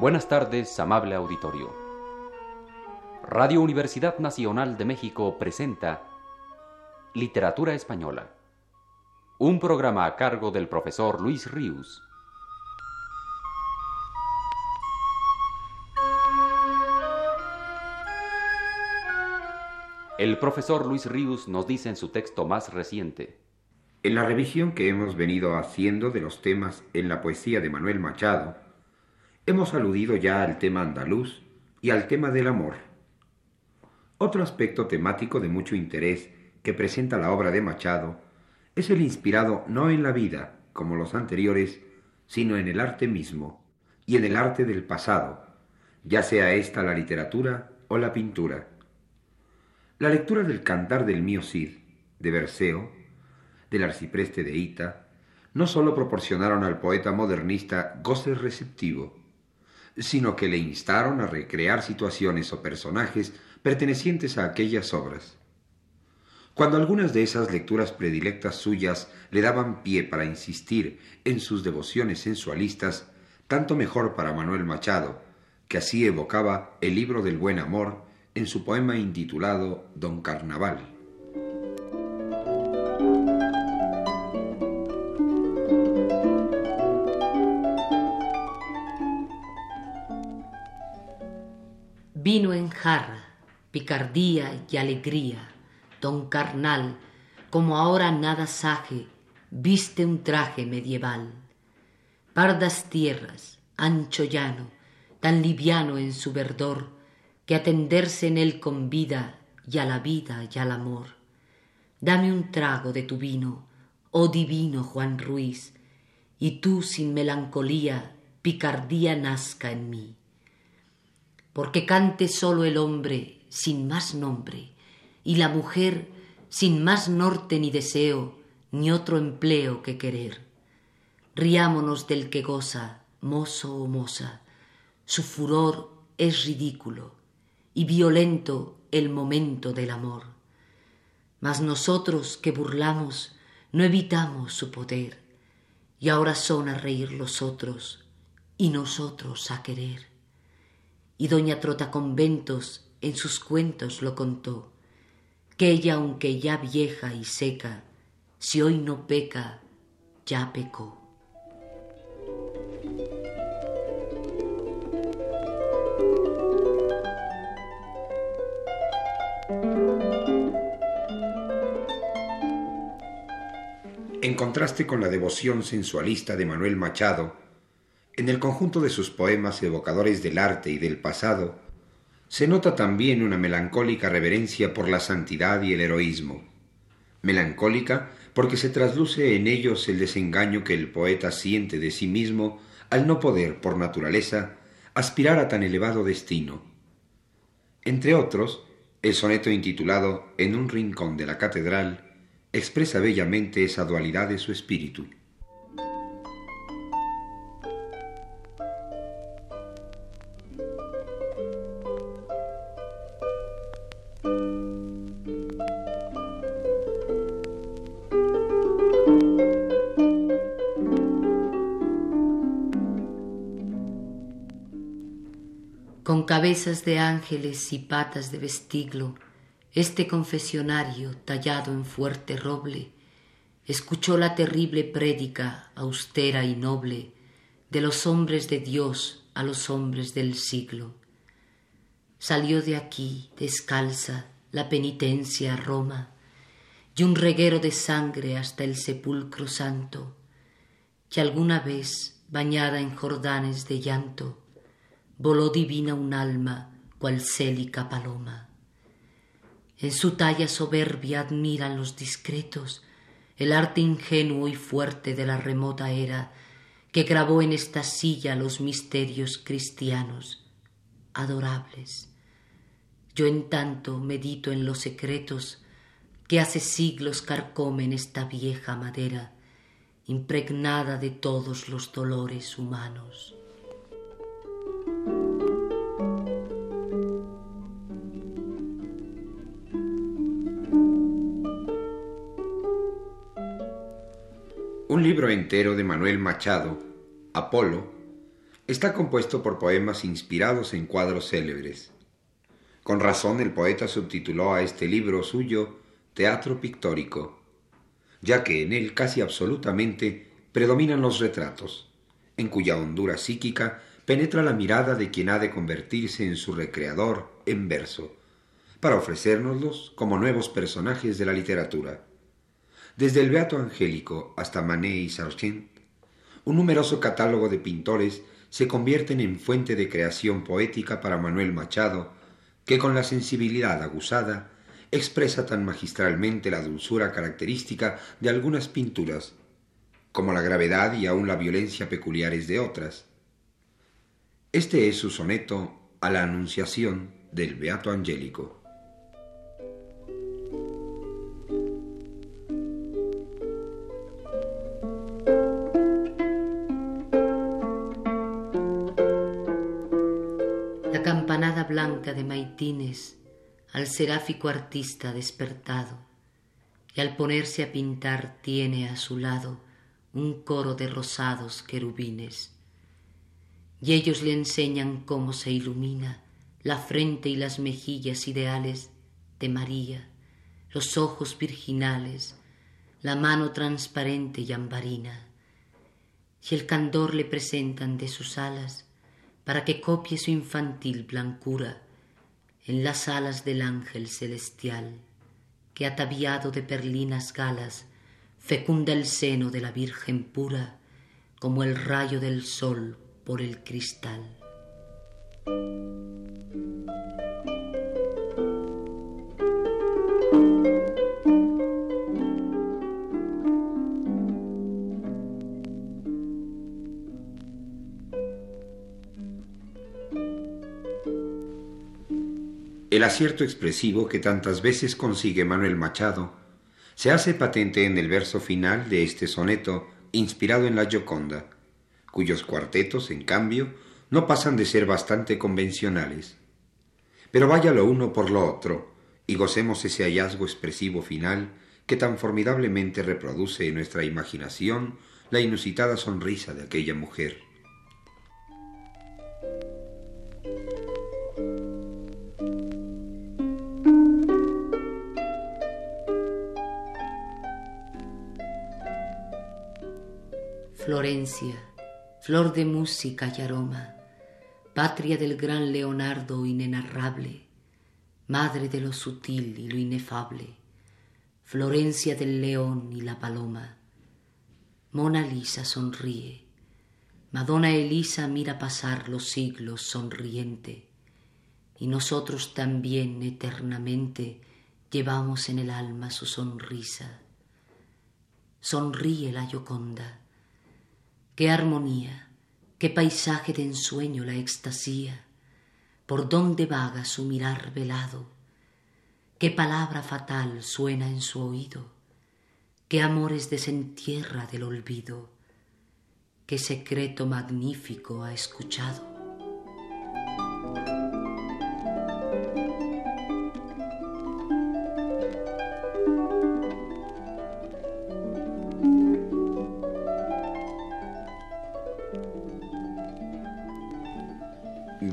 Buenas tardes, amable auditorio. Radio Universidad Nacional de México presenta Literatura Española, un programa a cargo del profesor Luis Ríos. El profesor Luis Ríos nos dice en su texto más reciente. En la revisión que hemos venido haciendo de los temas en la poesía de Manuel Machado, hemos aludido ya al tema andaluz y al tema del amor. Otro aspecto temático de mucho interés que presenta la obra de Machado es el inspirado no en la vida, como los anteriores, sino en el arte mismo y en el arte del pasado, ya sea esta la literatura o la pintura. La lectura del Cantar del Mío Cid, de Berceo, del Arcipreste de Ita, no sólo proporcionaron al poeta modernista goce receptivo, sino que le instaron a recrear situaciones o personajes pertenecientes a aquellas obras. Cuando algunas de esas lecturas predilectas suyas le daban pie para insistir en sus devociones sensualistas, tanto mejor para Manuel Machado, que así evocaba el libro del buen amor en su poema intitulado Don Carnaval. Vino en jarra, picardía y alegría, don carnal, como ahora nada saje, viste un traje medieval. Pardas tierras, ancho llano, tan liviano en su verdor, que atenderse en él convida y a la vida y al amor. Dame un trago de tu vino, oh divino Juan Ruiz, y tú sin melancolía, picardía nazca en mí. Porque cante solo el hombre sin más nombre, y la mujer sin más norte ni deseo, ni otro empleo que querer. Riámonos del que goza, mozo o moza, su furor es ridículo, y violento el momento del amor. Mas nosotros que burlamos no evitamos su poder, y ahora son a reír los otros y nosotros a querer. Y doña Trota Conventos en sus cuentos lo contó, que ella aunque ya vieja y seca, si hoy no peca, ya pecó. En contraste con la devoción sensualista de Manuel Machado, en el conjunto de sus poemas evocadores del arte y del pasado, se nota también una melancólica reverencia por la santidad y el heroísmo. Melancólica porque se trasluce en ellos el desengaño que el poeta siente de sí mismo al no poder, por naturaleza, aspirar a tan elevado destino. Entre otros, el soneto intitulado En un rincón de la catedral expresa bellamente esa dualidad de su espíritu. De ángeles y patas de vestiglo, este confesionario tallado en fuerte roble escuchó la terrible prédica austera y noble de los hombres de Dios a los hombres del siglo. Salió de aquí descalza la penitencia a Roma y un reguero de sangre hasta el sepulcro santo, que alguna vez, bañada en jordanes de llanto, voló divina un alma cual célica paloma. En su talla soberbia admiran los discretos el arte ingenuo y fuerte de la remota era que grabó en esta silla los misterios cristianos, adorables. Yo en tanto medito en los secretos que hace siglos carcomen esta vieja madera, impregnada de todos los dolores humanos. Un libro entero de Manuel Machado, Apolo, Está compuesto por poemas inspirados en cuadros célebres. Con razón el poeta subtituló a este libro suyo Teatro Pictórico, ya que en él casi absolutamente predominan los retratos, en cuya hondura psíquica penetra la mirada de quien ha de convertirse en su recreador en verso, para ofrecérnoslos como nuevos personajes de la literatura. Desde el Beato Angélico hasta Manet y Sargent, un numeroso catálogo de pintores se convierten en fuente de creación poética para Manuel Machado, que con la sensibilidad aguzada expresa tan magistralmente la dulzura característica de algunas pinturas, como la gravedad y aun la violencia peculiares de otras. Este es su soneto a la Anunciación del Beato Angélico. Al seráfico artista despertado, y al ponerse a pintar tiene a su lado un coro de rosados querubines, y ellos le enseñan cómo se ilumina la frente y las mejillas ideales de María, los ojos virginales, la mano transparente y ambarina, y el candor le presentan de sus alas para que copie su infantil blancura en las alas del ángel celestial, que ataviado de perlinas galas fecunda el seno de la Virgen pura como el rayo del sol por el cristal. El acierto expresivo que tantas veces consigue Manuel Machado se hace patente en el verso final de este soneto inspirado en la Gioconda, cuyos cuartetos, en cambio, no pasan de ser bastante convencionales. Pero vaya lo uno por lo otro, y gocemos ese hallazgo expresivo final que tan formidablemente reproduce en nuestra imaginación la inusitada sonrisa de aquella mujer. Florencia, flor de música y aroma, patria del gran Leonardo inenarrable, madre de lo sutil y lo inefable, Florencia del león y la paloma. Mona Lisa sonríe, Madonna Elisa mira pasar los siglos sonriente, y nosotros también eternamente llevamos en el alma su sonrisa. Sonríe la Gioconda qué armonía, qué paisaje de ensueño la extasía, por dónde vaga su mirar velado, qué palabra fatal suena en su oído, qué amores desentierra del olvido, qué secreto magnífico ha escuchado.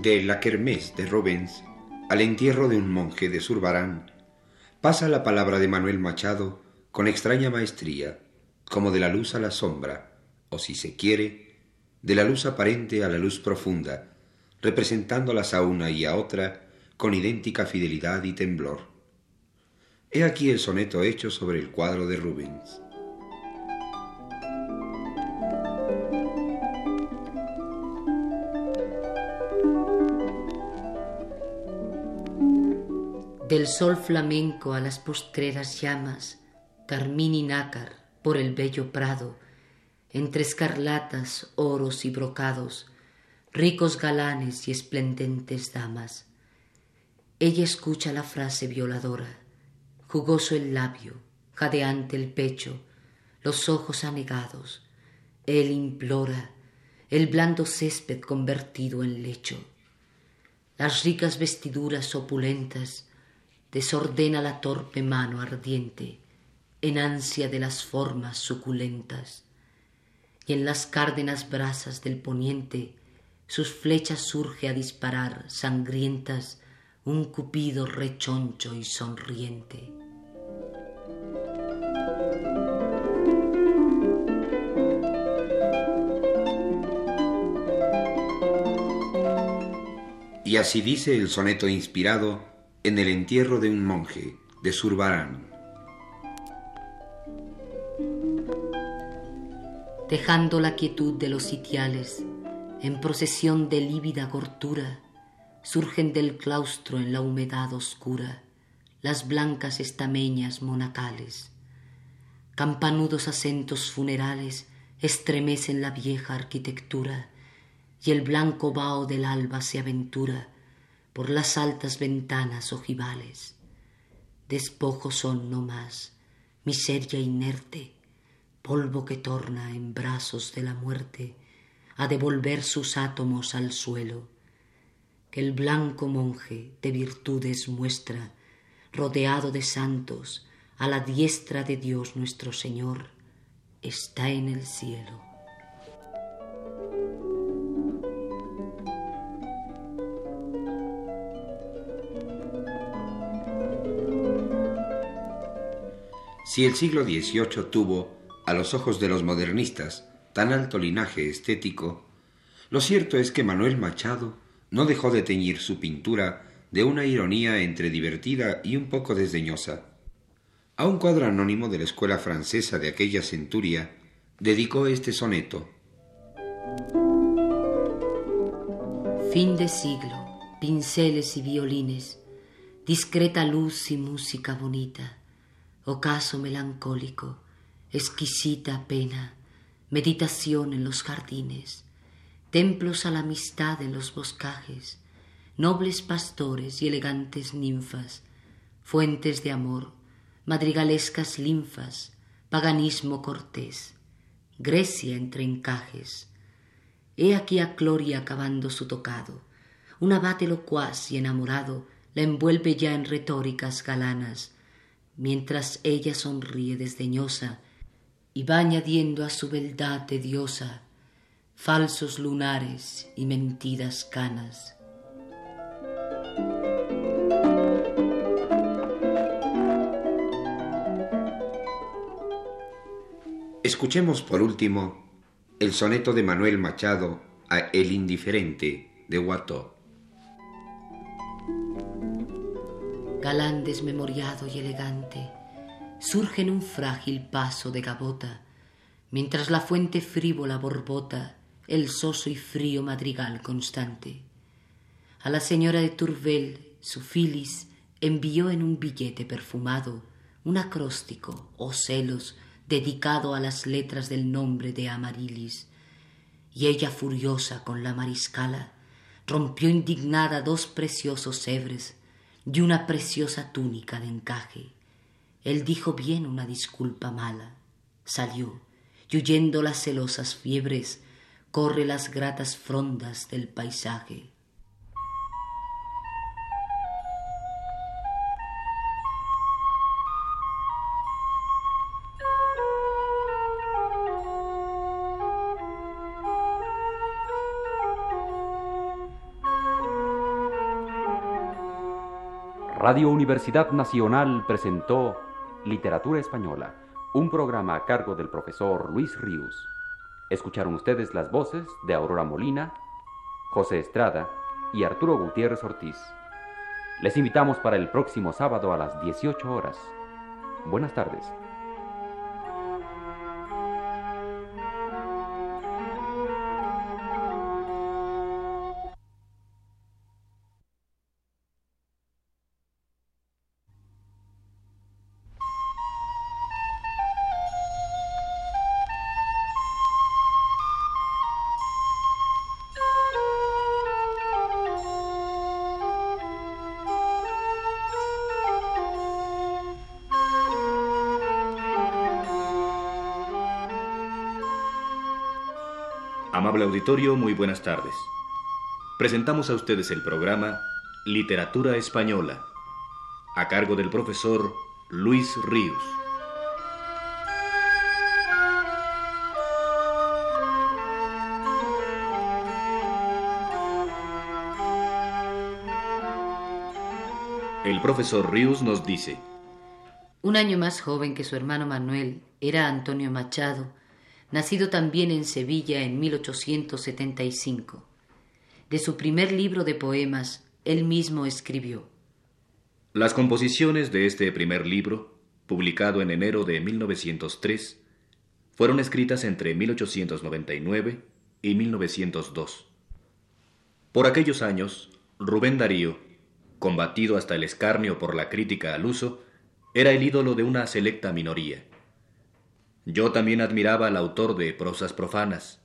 De La Kermés de Rubens al entierro de un monje de Zurbarán, pasa la palabra de Manuel Machado con extraña maestría, como de la luz a la sombra, o si se quiere, de la luz aparente a la luz profunda, representándolas a una y a otra con idéntica fidelidad y temblor. He aquí el soneto hecho sobre el cuadro de Rubens. Del sol flamenco a las postreras llamas, carmín y nácar por el bello prado, entre escarlatas, oros y brocados, ricos galanes y esplendentes damas. Ella escucha la frase violadora, jugoso el labio, jadeante el pecho, los ojos anegados. Él implora el blando césped convertido en lecho. Las ricas vestiduras opulentas desordena la torpe mano ardiente en ansia de las formas suculentas y en las cárdenas brasas del poniente sus flechas surge a disparar, sangrientas, un cupido rechoncho y sonriente. Y así dice el soneto inspirado en el entierro de un monje de Zurbarán. Dejando la quietud de los sitiales, en procesión de lívida gordura, surgen del claustro en la humedad oscura las blancas estameñas monacales. Campanudos acentos funerales estremecen la vieja arquitectura y el blanco vaho del alba se aventura por las altas ventanas ojivales. Despojos son no más, miseria inerte, polvo que torna en brazos de la muerte a devolver sus átomos al suelo, que el blanco monje de virtudes muestra, rodeado de santos, a la diestra de Dios nuestro Señor, está en el cielo. Si el siglo XVIII tuvo, a los ojos de los modernistas, tan alto linaje estético, lo cierto es que Manuel Machado no dejó de teñir su pintura de una ironía entre divertida y un poco desdeñosa. A un cuadro anónimo de la escuela francesa de aquella centuria dedicó este soneto. Fin de siglo, pinceles y violines, discreta luz y música bonita, ocaso melancólico, exquisita pena, meditación en los jardines, templos a la amistad en los boscajes, nobles pastores y elegantes ninfas, fuentes de amor, madrigalescas linfas, paganismo cortés, Grecia entre encajes. He aquí a Cloria acabando su tocado, un abate locuaz y enamorado la envuelve ya en retóricas galanas, mientras ella sonríe desdeñosa y va añadiendo a su beldad tediosa falsos lunares y mentidas canas. Escuchemos por último el soneto de Manuel Machado a El indiferente de Guató. Galán desmemoriado y elegante, surge en un frágil paso de gabota, mientras la fuente frívola borbota el soso y frío madrigal constante. A la señora de Turvel, su filis, envió en un billete perfumado un acróstico o celos dedicado a las letras del nombre de Amarilis, y ella furiosa con la mariscala rompió indignada dos preciosos hebres y una preciosa túnica de encaje él dijo bien una disculpa mala, salió, y huyendo las celosas fiebres, corre las gratas frondas del paisaje. Radio Universidad Nacional presentó Literatura Española, un programa a cargo del profesor Luis Ríos. Escucharon ustedes las voces de Aurora Molina, José Estrada y Arturo Gutiérrez Ortiz. Les invitamos para el próximo sábado a las 18 horas. Buenas tardes. Amable auditorio, muy buenas tardes. Presentamos a ustedes el programa Literatura Española, a cargo del profesor Luis Ríos. El profesor Ríos nos dice, Un año más joven que su hermano Manuel era Antonio Machado, nacido también en Sevilla en 1875. De su primer libro de poemas, él mismo escribió. Las composiciones de este primer libro, publicado en enero de 1903, fueron escritas entre 1899 y 1902. Por aquellos años, Rubén Darío, combatido hasta el escarnio por la crítica al uso, era el ídolo de una selecta minoría. Yo también admiraba al autor de prosas profanas,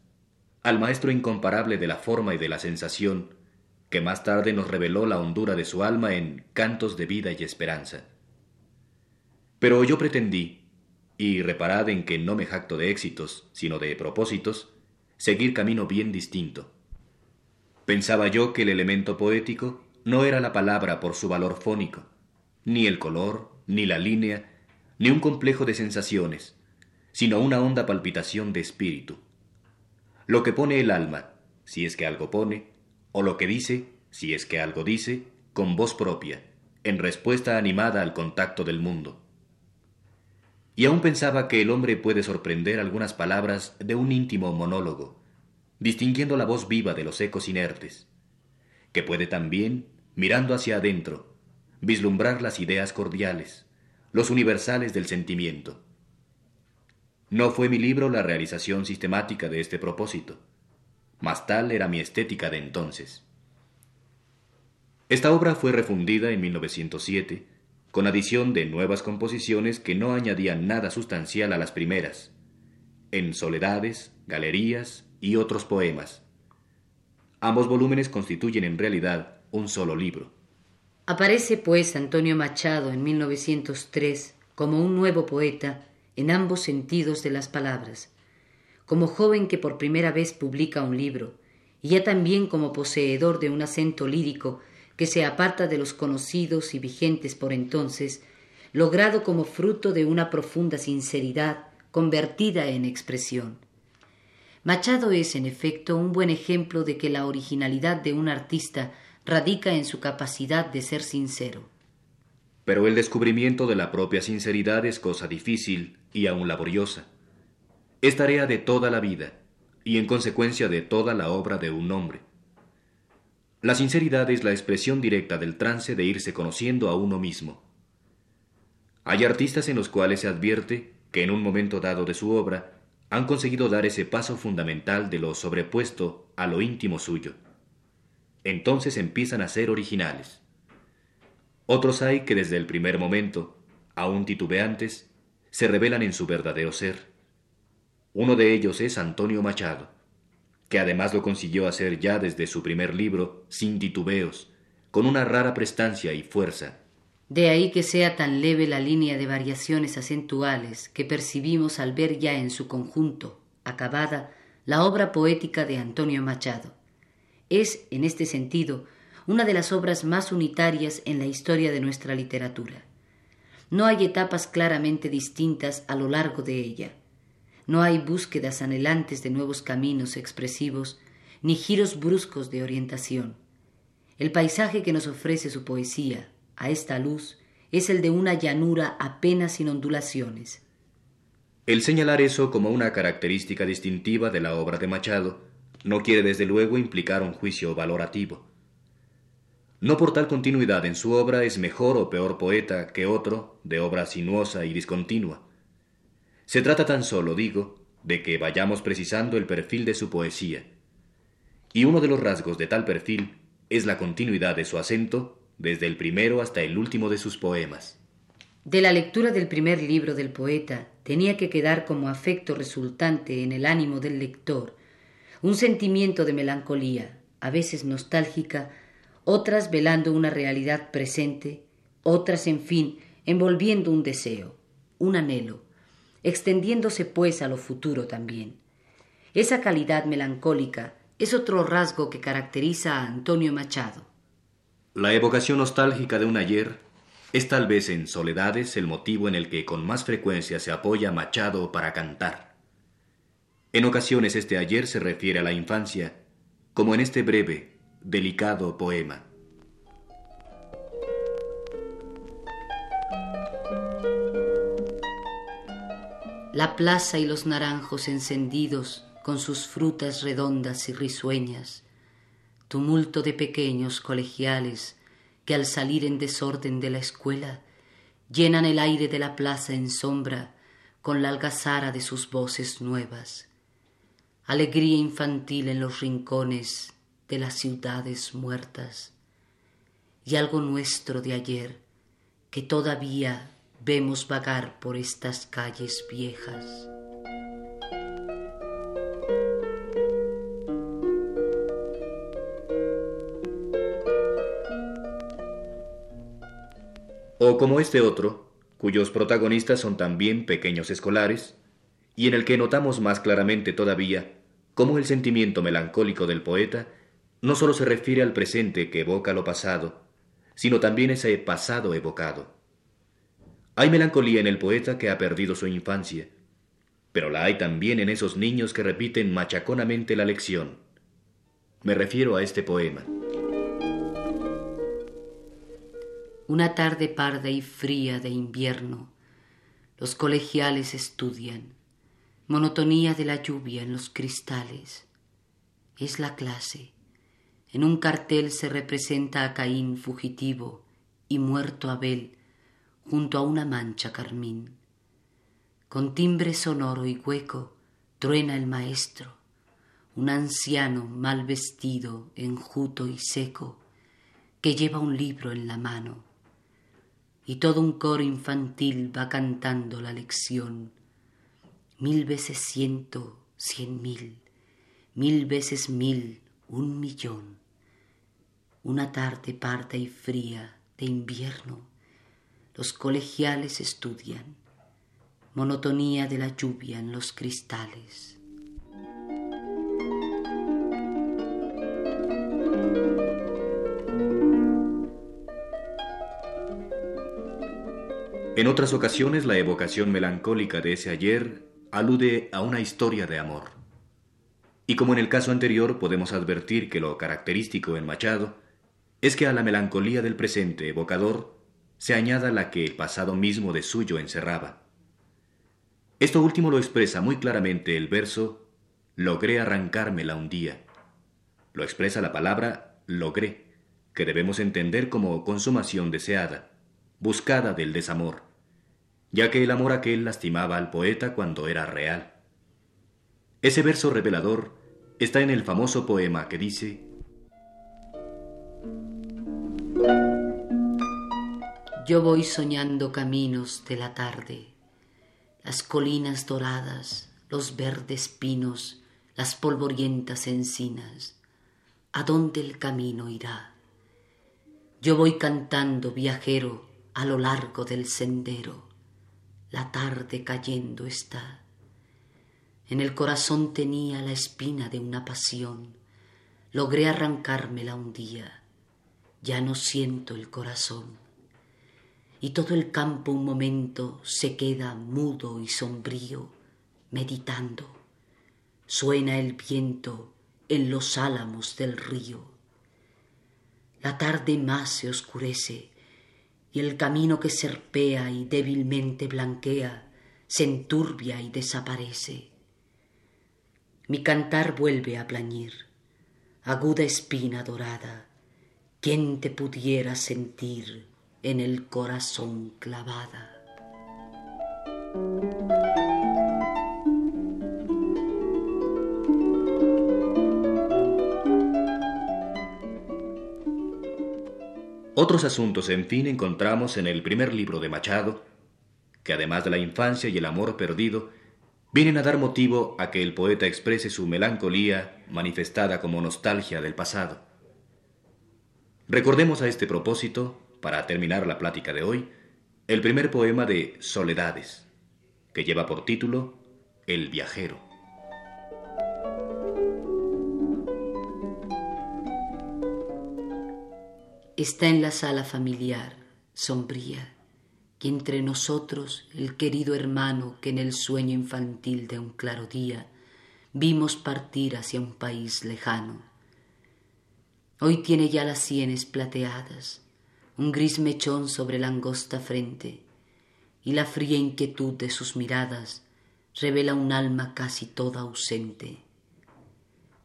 al maestro incomparable de la forma y de la sensación, que más tarde nos reveló la hondura de su alma en Cantos de vida y esperanza. Pero yo pretendí, y reparad en que no me jacto de éxitos, sino de propósitos, seguir camino bien distinto. Pensaba yo que el elemento poético no era la palabra por su valor fónico, ni el color, ni la línea, ni un complejo de sensaciones, sino una honda palpitación de espíritu. Lo que pone el alma, si es que algo pone, o lo que dice, si es que algo dice, con voz propia, en respuesta animada al contacto del mundo. Y aún pensaba que el hombre puede sorprender algunas palabras de un íntimo monólogo, distinguiendo la voz viva de los ecos inertes, que puede también, mirando hacia adentro, vislumbrar las ideas cordiales, los universales del sentimiento. No fue mi libro la realización sistemática de este propósito, mas tal era mi estética de entonces. Esta obra fue refundida en 1907 con adición de nuevas composiciones que no añadían nada sustancial a las primeras, en soledades, galerías y otros poemas. Ambos volúmenes constituyen en realidad un solo libro. Aparece pues Antonio Machado en 1903 como un nuevo poeta en ambos sentidos de las palabras, como joven que por primera vez publica un libro, y ya también como poseedor de un acento lírico que se aparta de los conocidos y vigentes por entonces, logrado como fruto de una profunda sinceridad convertida en expresión. Machado es, en efecto, un buen ejemplo de que la originalidad de un artista radica en su capacidad de ser sincero. Pero el descubrimiento de la propia sinceridad es cosa difícil y aún laboriosa. Es tarea de toda la vida y en consecuencia de toda la obra de un hombre. La sinceridad es la expresión directa del trance de irse conociendo a uno mismo. Hay artistas en los cuales se advierte que en un momento dado de su obra han conseguido dar ese paso fundamental de lo sobrepuesto a lo íntimo suyo. Entonces empiezan a ser originales. Otros hay que desde el primer momento, aún titubeantes, se revelan en su verdadero ser. Uno de ellos es Antonio Machado, que además lo consiguió hacer ya desde su primer libro, sin titubeos, con una rara prestancia y fuerza, de ahí que sea tan leve la línea de variaciones acentuales que percibimos al ver ya en su conjunto, acabada, la obra poética de Antonio Machado. Es, en este sentido, una de las obras más unitarias en la historia de nuestra literatura. No hay etapas claramente distintas a lo largo de ella. No hay búsquedas anhelantes de nuevos caminos expresivos, ni giros bruscos de orientación. El paisaje que nos ofrece su poesía, a esta luz es el de una llanura apenas sin ondulaciones. El señalar eso como una característica distintiva de la obra de Machado no quiere desde luego implicar un juicio valorativo. No por tal continuidad en su obra es mejor o peor poeta que otro de obra sinuosa y discontinua. Se trata tan solo, digo, de que vayamos precisando el perfil de su poesía. Y uno de los rasgos de tal perfil es la continuidad de su acento desde el primero hasta el último de sus poemas. De la lectura del primer libro del poeta tenía que quedar como afecto resultante en el ánimo del lector un sentimiento de melancolía, a veces nostálgica, otras velando una realidad presente, otras, en fin, envolviendo un deseo, un anhelo, extendiéndose pues a lo futuro también. Esa calidad melancólica es otro rasgo que caracteriza a Antonio Machado. La evocación nostálgica de un ayer es tal vez en Soledades el motivo en el que con más frecuencia se apoya Machado para cantar. En ocasiones este ayer se refiere a la infancia, como en este breve, delicado poema. La plaza y los naranjos encendidos con sus frutas redondas y risueñas, tumulto de pequeños colegiales que al salir en desorden de la escuela llenan el aire de la plaza en sombra con la algazara de sus voces nuevas, alegría infantil en los rincones de las ciudades muertas y algo nuestro de ayer que todavía vemos vagar por estas calles viejas. O como este otro, cuyos protagonistas son también pequeños escolares, y en el que notamos más claramente todavía cómo el sentimiento melancólico del poeta no sólo se refiere al presente que evoca lo pasado, sino también ese pasado evocado. Hay melancolía en el poeta que ha perdido su infancia, pero la hay también en esos niños que repiten machaconamente la lección. Me refiero a este poema. Una tarde parda y fría de invierno, los colegiales estudian, monotonía de la lluvia en los cristales. Es la clase. En un cartel se representa a Caín fugitivo y muerto Abel junto a una mancha carmín. Con timbre sonoro y hueco truena el maestro, un anciano mal vestido, enjuto y seco, que lleva un libro en la mano. Y todo un coro infantil va cantando la lección. Mil veces ciento, cien mil, mil veces mil, un millón. Una tarde parda y fría de invierno los colegiales estudian, monotonía de la lluvia en los cristales. En otras ocasiones la evocación melancólica de ese ayer alude a una historia de amor. Y como en el caso anterior podemos advertir que lo característico en Machado es que a la melancolía del presente evocador se añada la que el pasado mismo de suyo encerraba. Esto último lo expresa muy claramente el verso Logré arrancármela un día. Lo expresa la palabra logré, que debemos entender como consumación deseada, buscada del desamor, ya que el amor aquel lastimaba al poeta cuando era real. Ese verso revelador está en el famoso poema que dice Yo voy soñando caminos de la tarde, las colinas doradas, los verdes pinos, las polvorientas encinas. ¿A dónde el camino irá? Yo voy cantando viajero a lo largo del sendero. La tarde cayendo está. En el corazón tenía la espina de una pasión. Logré arrancármela un día. Ya no siento el corazón y todo el campo un momento se queda mudo y sombrío, meditando. Suena el viento en los álamos del río. La tarde más se oscurece y el camino que serpea y débilmente blanquea se enturbia y desaparece. Mi cantar vuelve a plañir, aguda espina dorada, ¿quién te pudiera sentir? En el corazón clavada. Otros asuntos, en fin, encontramos en el primer libro de Machado, que además de la infancia y el amor perdido, vienen a dar motivo a que el poeta exprese su melancolía manifestada como nostalgia del pasado. Recordemos a este propósito para terminar la plática de hoy, el primer poema de Soledades, que lleva por título El viajero. Está en la sala familiar, sombría, y entre nosotros el querido hermano que en el sueño infantil de un claro día vimos partir hacia un país lejano. Hoy tiene ya las sienes plateadas, un gris mechón sobre la angosta frente, y la fría inquietud de sus miradas revela un alma casi toda ausente.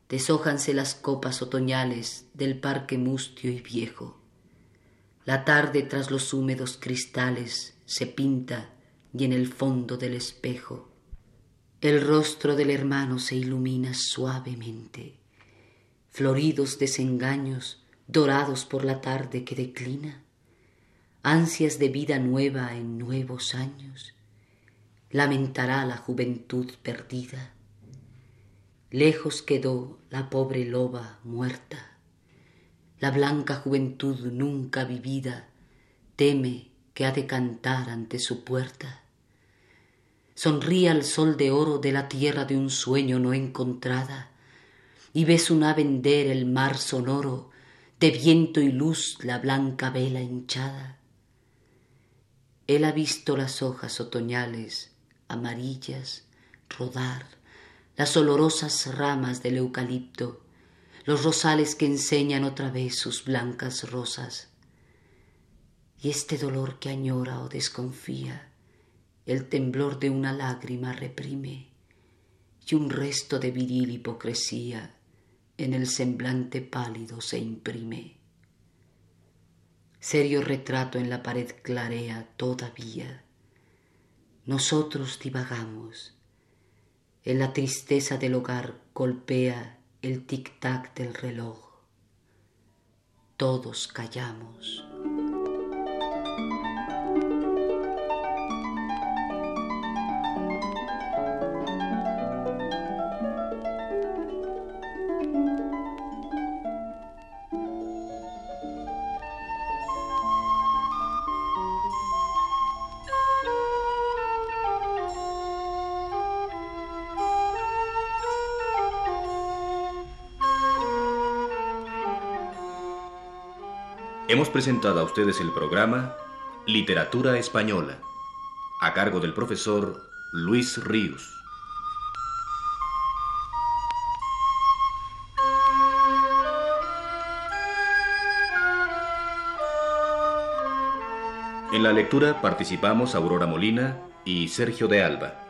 Deshójanse las copas otoñales del parque mustio y viejo. La tarde tras los húmedos cristales se pinta y en el fondo del espejo el rostro del hermano se ilumina suavemente. Floridos desengaños dorados por la tarde que declina, ansias de vida nueva en nuevos años, lamentará la juventud perdida. Lejos quedó la pobre loba muerta, la blanca juventud nunca vivida teme que ha de cantar ante su puerta. Sonríe al sol de oro de la tierra de un sueño no encontrada, y ves una vender el mar sonoro de viento y luz la blanca vela hinchada. Él ha visto las hojas otoñales, amarillas, rodar, las olorosas ramas del eucalipto, los rosales que enseñan otra vez sus blancas rosas. Y este dolor que añora o desconfía, el temblor de una lágrima reprime, y un resto de viril hipocresía en el semblante pálido se imprime. Serio retrato en la pared clarea todavía. Nosotros divagamos. En la tristeza del hogar golpea el tic-tac del reloj. Todos callamos. Hemos presentado a ustedes el programa Literatura Española, a cargo del profesor Luis Ríos. En la lectura participamos Aurora Molina y Sergio de Alba.